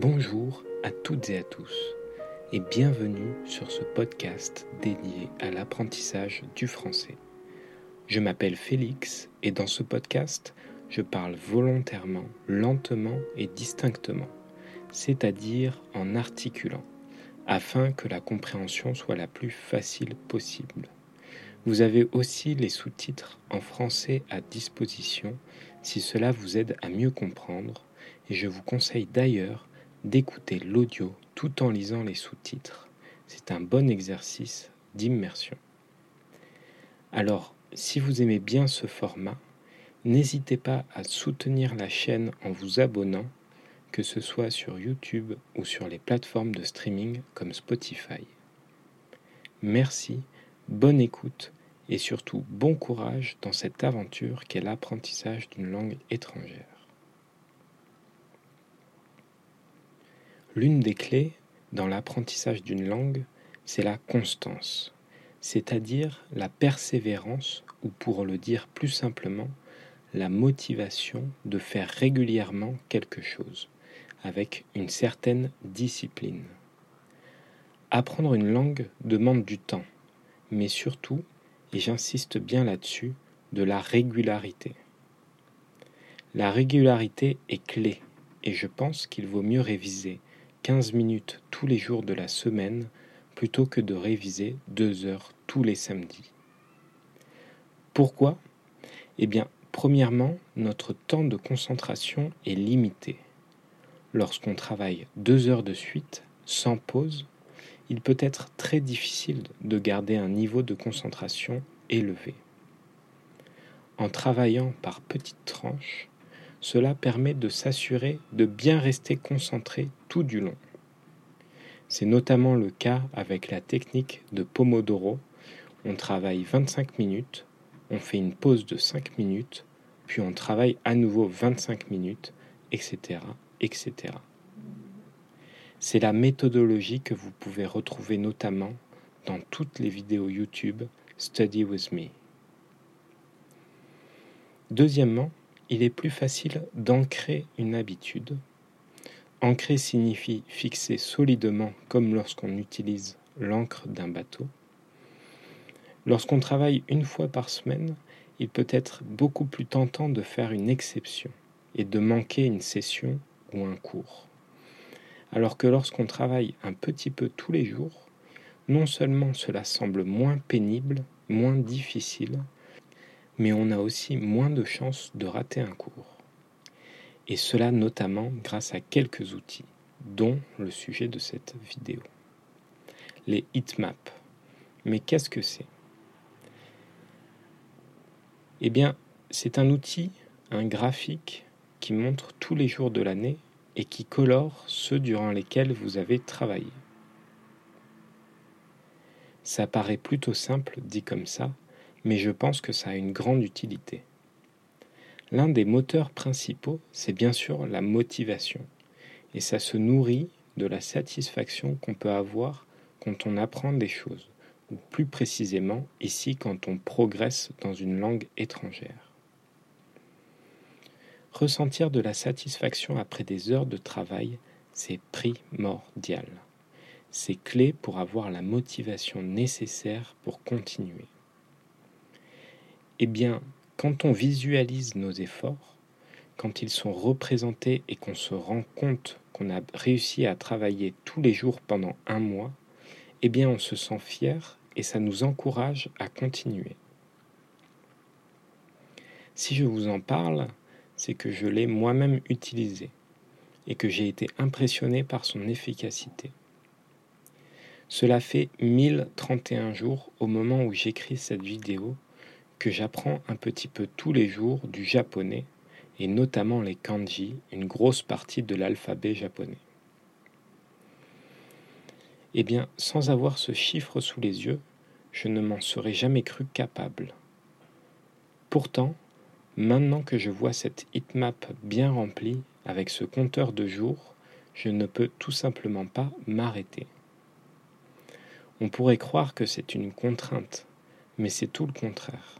Bonjour à toutes et à tous et bienvenue sur ce podcast dédié à l'apprentissage du français. Je m'appelle Félix et dans ce podcast, je parle volontairement, lentement et distinctement, c'est-à-dire en articulant, afin que la compréhension soit la plus facile possible. Vous avez aussi les sous-titres en français à disposition si cela vous aide à mieux comprendre et je vous conseille d'ailleurs d'écouter l'audio tout en lisant les sous-titres. C'est un bon exercice d'immersion. Alors, si vous aimez bien ce format, n'hésitez pas à soutenir la chaîne en vous abonnant, que ce soit sur YouTube ou sur les plateformes de streaming comme Spotify. Merci, bonne écoute et surtout bon courage dans cette aventure qu'est l'apprentissage d'une langue étrangère. L'une des clés dans l'apprentissage d'une langue, c'est la constance, c'est-à-dire la persévérance, ou pour le dire plus simplement, la motivation de faire régulièrement quelque chose, avec une certaine discipline. Apprendre une langue demande du temps, mais surtout, et j'insiste bien là-dessus, de la régularité. La régularité est clé, et je pense qu'il vaut mieux réviser 15 minutes tous les jours de la semaine plutôt que de réviser 2 heures tous les samedis. Pourquoi? Eh bien, premièrement, notre temps de concentration est limité. Lorsqu'on travaille 2 heures de suite, sans pause, il peut être très difficile de garder un niveau de concentration élevé. En travaillant par petites tranches, cela permet de s'assurer de bien rester concentré du long. C'est notamment le cas avec la technique de Pomodoro. On travaille 25 minutes, on fait une pause de 5 minutes, puis on travaille à nouveau 25 minutes, etc. etc. C'est la méthodologie que vous pouvez retrouver notamment dans toutes les vidéos YouTube Study with Me. Deuxièmement, il est plus facile d'ancrer une habitude. Ancrer signifie fixer solidement comme lorsqu'on utilise l'encre d'un bateau. Lorsqu'on travaille une fois par semaine, il peut être beaucoup plus tentant de faire une exception et de manquer une session ou un cours. Alors que lorsqu'on travaille un petit peu tous les jours, non seulement cela semble moins pénible, moins difficile, mais on a aussi moins de chances de rater un cours. Et cela notamment grâce à quelques outils, dont le sujet de cette vidéo. Les heatmaps. Mais qu'est-ce que c'est? Eh bien, c'est un outil, un graphique qui montre tous les jours de l'année et qui colore ceux durant lesquels vous avez travaillé. Ça paraît plutôt simple dit comme ça, mais je pense que ça a une grande utilité. L'un des moteurs principaux, c'est bien sûr la motivation, et ça se nourrit de la satisfaction qu'on peut avoir quand on apprend des choses, ou plus précisément ici quand on progresse dans une langue étrangère. Ressentir de la satisfaction après des heures de travail, c'est primordial. C'est clé pour avoir la motivation nécessaire pour continuer. Eh bien, quand on visualise nos efforts, quand ils sont représentés et qu'on se rend compte qu'on a réussi à travailler tous les jours pendant un mois, eh bien on se sent fier et ça nous encourage à continuer. Si je vous en parle, c'est que je l'ai moi-même utilisé et que j'ai été impressionné par son efficacité. Cela fait 1031 jours au moment où j'écris cette vidéo que j'apprends un petit peu tous les jours du japonais, et notamment les kanji, une grosse partie de l'alphabet japonais. Eh bien, sans avoir ce chiffre sous les yeux, je ne m'en serais jamais cru capable. Pourtant, maintenant que je vois cette hitmap bien remplie avec ce compteur de jours, je ne peux tout simplement pas m'arrêter. On pourrait croire que c'est une contrainte, mais c'est tout le contraire.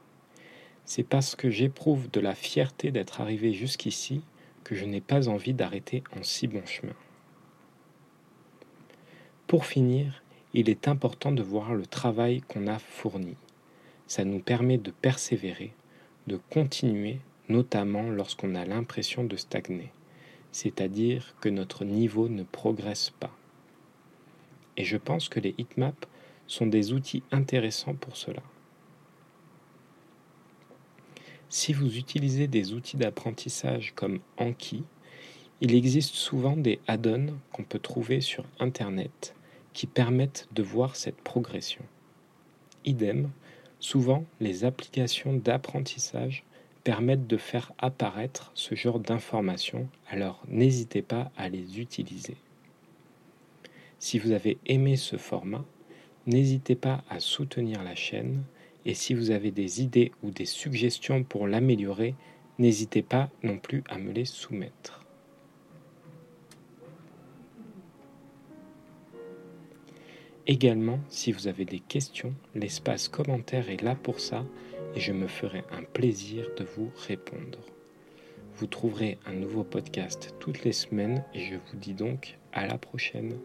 C'est parce que j'éprouve de la fierté d'être arrivé jusqu'ici que je n'ai pas envie d'arrêter en si bon chemin. Pour finir, il est important de voir le travail qu'on a fourni. Ça nous permet de persévérer, de continuer, notamment lorsqu'on a l'impression de stagner, c'est-à-dire que notre niveau ne progresse pas. Et je pense que les heatmaps sont des outils intéressants pour cela. Si vous utilisez des outils d'apprentissage comme Anki, il existe souvent des add-ons qu'on peut trouver sur Internet qui permettent de voir cette progression. Idem, souvent les applications d'apprentissage permettent de faire apparaître ce genre d'informations, alors n'hésitez pas à les utiliser. Si vous avez aimé ce format, n'hésitez pas à soutenir la chaîne et si vous avez des idées ou des suggestions pour l'améliorer, n'hésitez pas non plus à me les soumettre. Également, si vous avez des questions, l'espace commentaire est là pour ça et je me ferai un plaisir de vous répondre. Vous trouverez un nouveau podcast toutes les semaines et je vous dis donc à la prochaine.